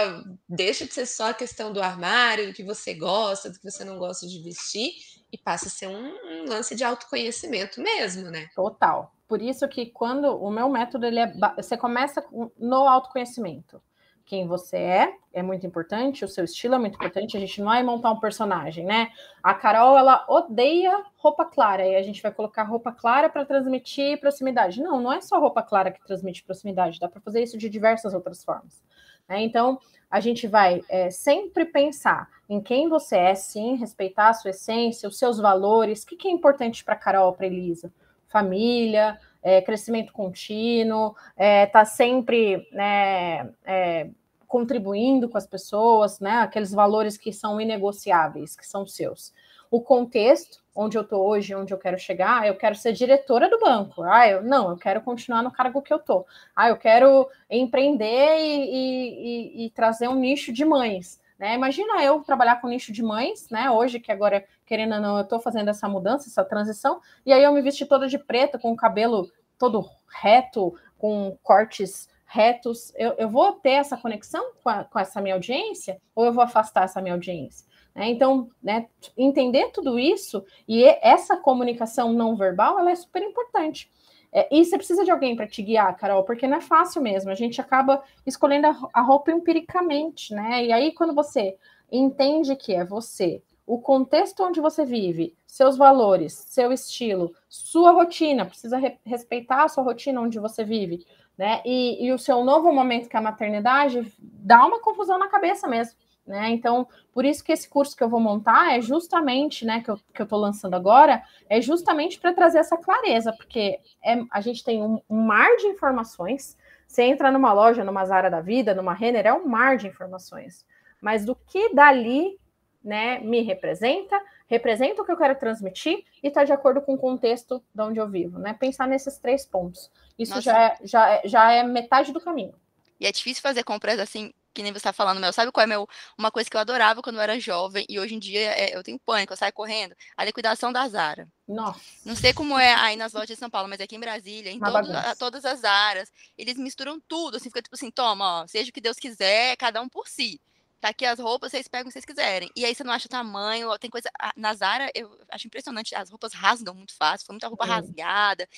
Deixa de ser só a questão do armário, do que você gosta, do que você não gosta de vestir, e passa a ser um, um lance de autoconhecimento mesmo, né? Total. Por isso que quando o meu método ele é você começa no autoconhecimento quem você é, é muito importante, o seu estilo é muito importante, a gente não vai montar um personagem, né? A Carol, ela odeia roupa clara, e a gente vai colocar roupa clara para transmitir proximidade. Não, não é só roupa clara que transmite proximidade, dá para fazer isso de diversas outras formas. Né? Então, a gente vai é, sempre pensar em quem você é, sim, respeitar a sua essência, os seus valores, o que, que é importante para Carol, para Elisa? Família, é, crescimento contínuo, é, tá sempre né, é, contribuindo com as pessoas, né, aqueles valores que são inegociáveis, que são seus. O contexto, onde eu estou hoje, onde eu quero chegar, eu quero ser diretora do banco. Ah, eu não, eu quero continuar no cargo que eu estou. Ah, eu quero empreender e, e, e, e trazer um nicho de mães. Né? Imagina eu trabalhar com nicho de mães, né? Hoje, que agora, querendo ou não, eu estou fazendo essa mudança, essa transição, e aí eu me vesti toda de preto, com o cabelo todo reto, com cortes retos. Eu, eu vou ter essa conexão com, a, com essa minha audiência, ou eu vou afastar essa minha audiência? Né? Então, né, entender tudo isso e essa comunicação não verbal, ela é super importante. É, e você precisa de alguém para te guiar, Carol, porque não é fácil mesmo. A gente acaba escolhendo a, roupa empiricamente, né? E aí, quando você entende que é você, o contexto onde você vive, seus valores, seu estilo, sua rotina, precisa re respeitar a sua rotina onde você vive, né? E, e o seu novo momento, que é a maternidade, dá uma confusão na cabeça mesmo. Né? Então, por isso que esse curso que eu vou montar é justamente, né, que eu, tô lançando agora, é justamente para trazer essa clareza, porque é, a gente tem um, um, mar de informações. Você entra numa loja, numa Zara da vida, numa Renner, é um mar de informações. Mas do que dali, né, me representa, representa o que eu quero transmitir e está de acordo com o contexto de onde eu vivo, né? Pensar nesses três pontos. Isso já é, já, é, já é metade do caminho. E é difícil fazer compras assim que nem você tá falando, Mel, sabe qual é meu, uma coisa que eu adorava quando eu era jovem e hoje em dia é, eu tenho pânico, eu saio correndo? A liquidação da Zara. Nossa. Não sei como é aí nas lojas de São Paulo, mas aqui em Brasília, em todo, a, todas as áreas, eles misturam tudo, assim, fica tipo assim, toma, ó, seja o que Deus quiser, cada um por si tá aqui as roupas, vocês pegam o que vocês quiserem. E aí você não acha tamanho, tem coisa. Na Zara, eu acho impressionante, as roupas rasgam muito fácil, foi muita roupa é. rasgada.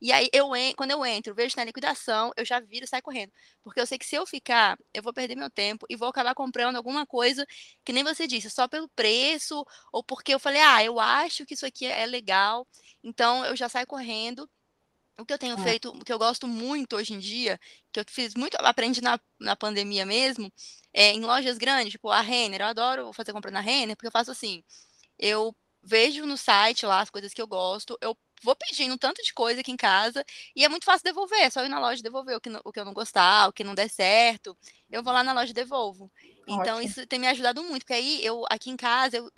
E aí eu quando eu entro, vejo na liquidação, eu já viro e saio correndo. Porque eu sei que se eu ficar, eu vou perder meu tempo e vou acabar comprando alguma coisa que nem você disse, só pelo preço, ou porque eu falei, ah, eu acho que isso aqui é legal. Então eu já saio correndo o que eu tenho é. feito, o que eu gosto muito hoje em dia, que eu fiz muito, aprendi na, na pandemia mesmo, é em lojas grandes, tipo a Renner, eu adoro fazer compra na Renner, porque eu faço assim, eu vejo no site lá as coisas que eu gosto, eu vou pedindo tanto de coisa aqui em casa e é muito fácil devolver, é só ir na loja devolver o que, o que eu não gostar, o que não der certo, eu vou lá na loja e devolvo. Então Ótimo. isso tem me ajudado muito, porque aí eu aqui em casa eu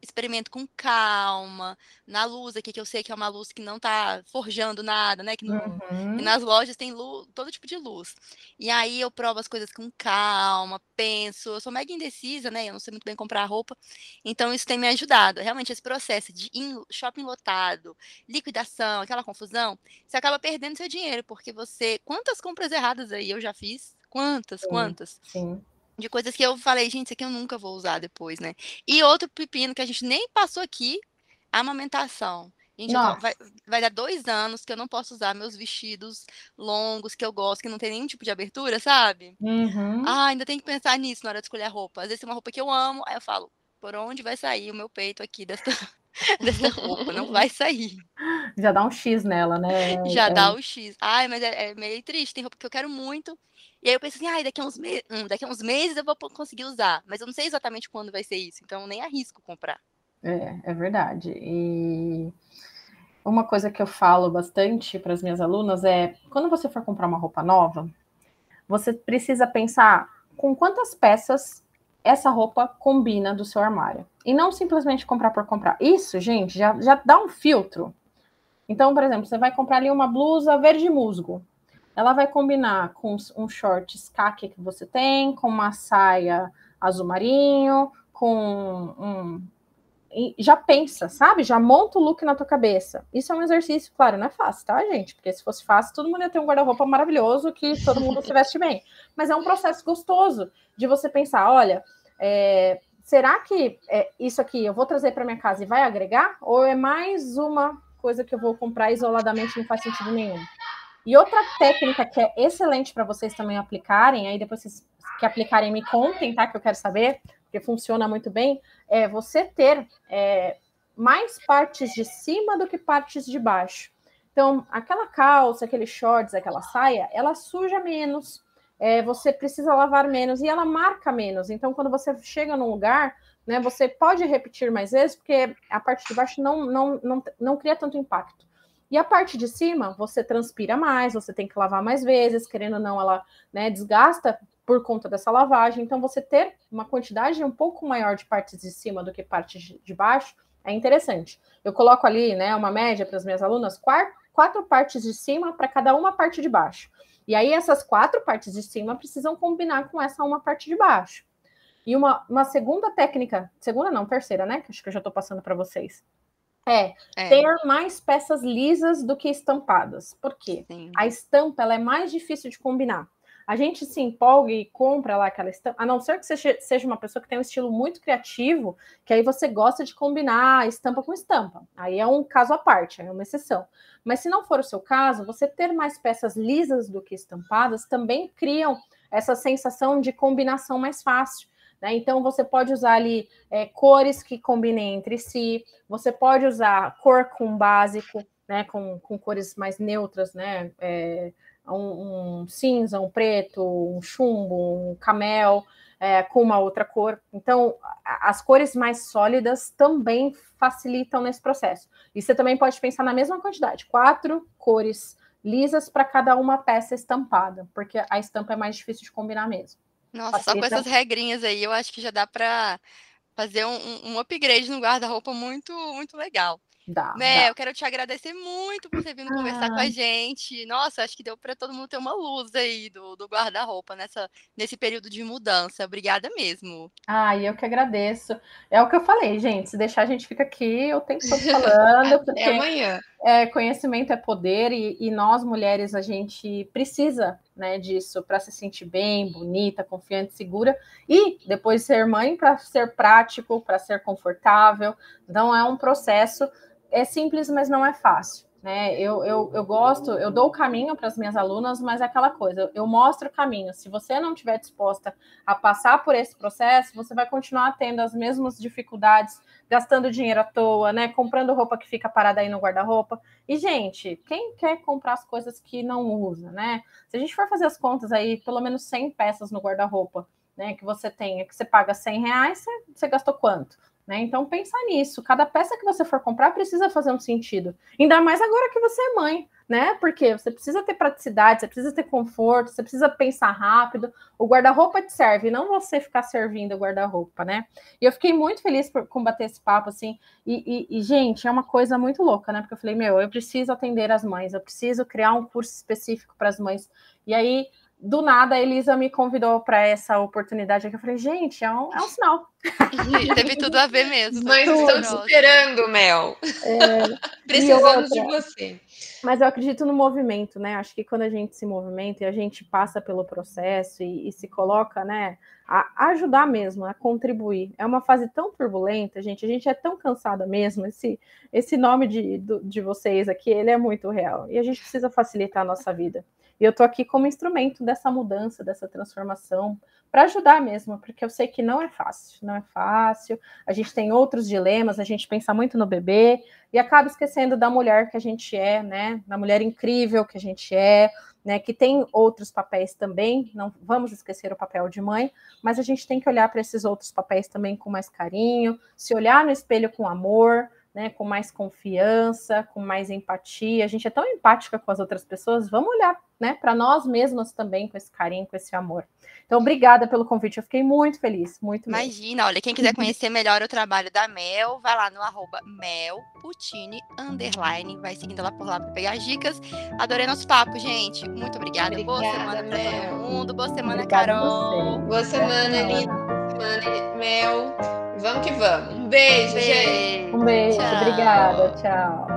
experimento com calma, na luz aqui, que eu sei que é uma luz que não tá forjando nada, né? Que, uhum. nas lojas tem luz, todo tipo de luz. E aí eu provo as coisas com calma, penso, eu sou mega indecisa, né? Eu não sei muito bem comprar roupa, então isso tem me ajudado. Realmente, esse processo de shopping lotado, liquidação, aquela confusão, você acaba perdendo seu dinheiro, porque você. Quantas compras erradas aí eu já fiz? Quantas, sim, quantas? Sim de coisas que eu falei, gente, isso aqui eu nunca vou usar depois, né? E outro pepino que a gente nem passou aqui, amamentação. Gente, vai, vai dar dois anos que eu não posso usar meus vestidos longos que eu gosto, que não tem nenhum tipo de abertura, sabe? Uhum. Ah, ainda tem que pensar nisso na hora de escolher a roupa. Às vezes tem uma roupa que eu amo, aí eu falo, por onde vai sair o meu peito aqui dessa, <laughs> dessa roupa? Não vai sair. Já dá um X nela, né? Já é... dá o X. Ai, mas é, é meio triste. Tem roupa que eu quero muito e aí eu pensei assim, ah, daqui a uns, me hum, daqui a uns meses eu vou conseguir usar, mas eu não sei exatamente quando vai ser isso, então nem arrisco comprar. É, é verdade. E uma coisa que eu falo bastante para as minhas alunas é, quando você for comprar uma roupa nova, você precisa pensar com quantas peças essa roupa combina do seu armário. E não simplesmente comprar por comprar. Isso, gente, já, já dá um filtro. Então, por exemplo, você vai comprar ali uma blusa verde musgo ela vai combinar com um short skate que você tem, com uma saia azul marinho, com um, já pensa, sabe? Já monta o look na tua cabeça. Isso é um exercício, claro, não é fácil, tá, gente? Porque se fosse fácil, todo mundo ia ter um guarda-roupa maravilhoso que todo mundo se veste bem. Mas é um processo gostoso de você pensar, olha, é, será que é, isso aqui eu vou trazer para minha casa e vai agregar? Ou é mais uma coisa que eu vou comprar isoladamente e não faz sentido nenhum? E outra técnica que é excelente para vocês também aplicarem, aí depois vocês que aplicarem me contem, tá? Que eu quero saber, porque funciona muito bem, é você ter é, mais partes de cima do que partes de baixo. Então, aquela calça, aquele shorts, aquela saia, ela suja menos, é, você precisa lavar menos e ela marca menos. Então, quando você chega num lugar, né, você pode repetir mais vezes, porque a parte de baixo não, não, não, não cria tanto impacto. E a parte de cima, você transpira mais, você tem que lavar mais vezes, querendo ou não, ela né, desgasta por conta dessa lavagem. Então, você ter uma quantidade um pouco maior de partes de cima do que partes de baixo é interessante. Eu coloco ali, né, uma média para as minhas alunas, quatro, partes de cima para cada uma parte de baixo. E aí, essas quatro partes de cima precisam combinar com essa uma parte de baixo. E uma, uma segunda técnica, segunda não, terceira, né? Acho que eu já estou passando para vocês é, é, ter mais peças lisas do que estampadas. Por quê? Sim. A estampa ela é mais difícil de combinar. A gente se empolga e compra lá aquela estampa, a não ser que você seja uma pessoa que tem um estilo muito criativo, que aí você gosta de combinar estampa com estampa. Aí é um caso à parte, é uma exceção. Mas se não for o seu caso, você ter mais peças lisas do que estampadas também criam essa sensação de combinação mais fácil. Né? Então, você pode usar ali é, cores que combinem entre si, você pode usar cor com básico, né? com, com cores mais neutras, né? É, um, um, cinza, um preto, um chumbo, um camel, é, com uma outra cor. Então, as cores mais sólidas também facilitam nesse processo. E você também pode pensar na mesma quantidade, quatro cores lisas para cada uma peça estampada, porque a estampa é mais difícil de combinar mesmo. Nossa, só com essas regrinhas aí, eu acho que já dá para fazer um, um upgrade no guarda-roupa muito, muito legal. Dá, né, dá. eu quero te agradecer muito por ter vindo ah. conversar com a gente. Nossa, acho que deu para todo mundo ter uma luz aí do, do guarda-roupa nessa nesse período de mudança. Obrigada mesmo. Ah, eu que agradeço. É o que eu falei, gente. Se deixar, a gente fica aqui o tempo todo falando. <laughs> porque Até amanhã. É, conhecimento é poder e, e nós, mulheres, a gente precisa né, disso para se sentir bem, bonita, confiante, segura e depois ser mãe para ser prático, para ser confortável. Então é um processo é simples, mas não é fácil. Né? Eu, eu, eu gosto, eu dou o caminho para as minhas alunas, mas é aquela coisa, eu mostro o caminho. Se você não estiver disposta a passar por esse processo, você vai continuar tendo as mesmas dificuldades, gastando dinheiro à toa, né? Comprando roupa que fica parada aí no guarda-roupa. E, gente, quem quer comprar as coisas que não usa, né? Se a gente for fazer as contas aí, pelo menos 100 peças no guarda-roupa, né? Que você tenha, que você paga 100 reais, você, você gastou quanto? Né? Então pensa nisso. Cada peça que você for comprar precisa fazer um sentido. Ainda mais agora que você é mãe, né? Porque você precisa ter praticidade, você precisa ter conforto, você precisa pensar rápido. O guarda-roupa te serve, não você ficar servindo o guarda-roupa, né? E eu fiquei muito feliz por combater esse papo, assim. E, e, e, gente, é uma coisa muito louca, né? Porque eu falei, meu, eu preciso atender as mães, eu preciso criar um curso específico para as mães. E aí do nada a Elisa me convidou para essa oportunidade aqui. Eu falei, gente, é um, é um sinal. Teve tudo a ver mesmo. Mães estão te esperando, Mel. É, <laughs> Precisamos de você. Mas eu acredito no movimento, né? Acho que quando a gente se movimenta e a gente passa pelo processo e, e se coloca, né, a ajudar mesmo, a contribuir. É uma fase tão turbulenta, gente. A gente é tão cansada mesmo. Esse, esse nome de, de vocês aqui, ele é muito real. E a gente precisa facilitar a nossa vida. E eu estou aqui como instrumento dessa mudança, dessa transformação, para ajudar mesmo, porque eu sei que não é fácil, não é fácil. A gente tem outros dilemas, a gente pensa muito no bebê e acaba esquecendo da mulher que a gente é, né? Da mulher incrível que a gente é, né? Que tem outros papéis também. Não vamos esquecer o papel de mãe, mas a gente tem que olhar para esses outros papéis também com mais carinho, se olhar no espelho com amor, né, com mais confiança, com mais empatia. A gente é tão empática com as outras pessoas, vamos olhar né, para nós mesmas também com esse carinho, com esse amor. Então, obrigada pelo convite, eu fiquei muito feliz, muito Imagina, mesmo. olha, quem quiser conhecer melhor o trabalho da Mel, vai lá no arroba melputini, underline, vai seguindo lá por lá para pegar dicas. Adorei nosso papo, gente. Muito obrigada. obrigada Boa semana para todo mundo. Boa semana, obrigada Carol. Boa semana, Lina. Boa semana, Mel. Vamos que vamos. Um beijo, beijo. gente. Um beijo, tchau. obrigada, tchau.